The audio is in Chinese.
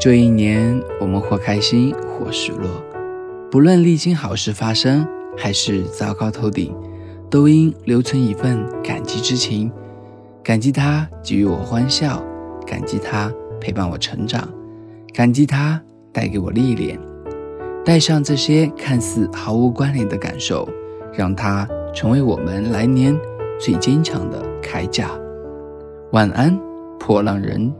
这一年，我们或开心，或失落。不论历经好事发生，还是糟糕透顶，都应留存一份感激之情。感激他给予我欢笑，感激他陪伴我成长，感激他带给我历练。带上这些看似毫无关联的感受，让它成为我们来年最坚强的铠甲。晚安，破浪人。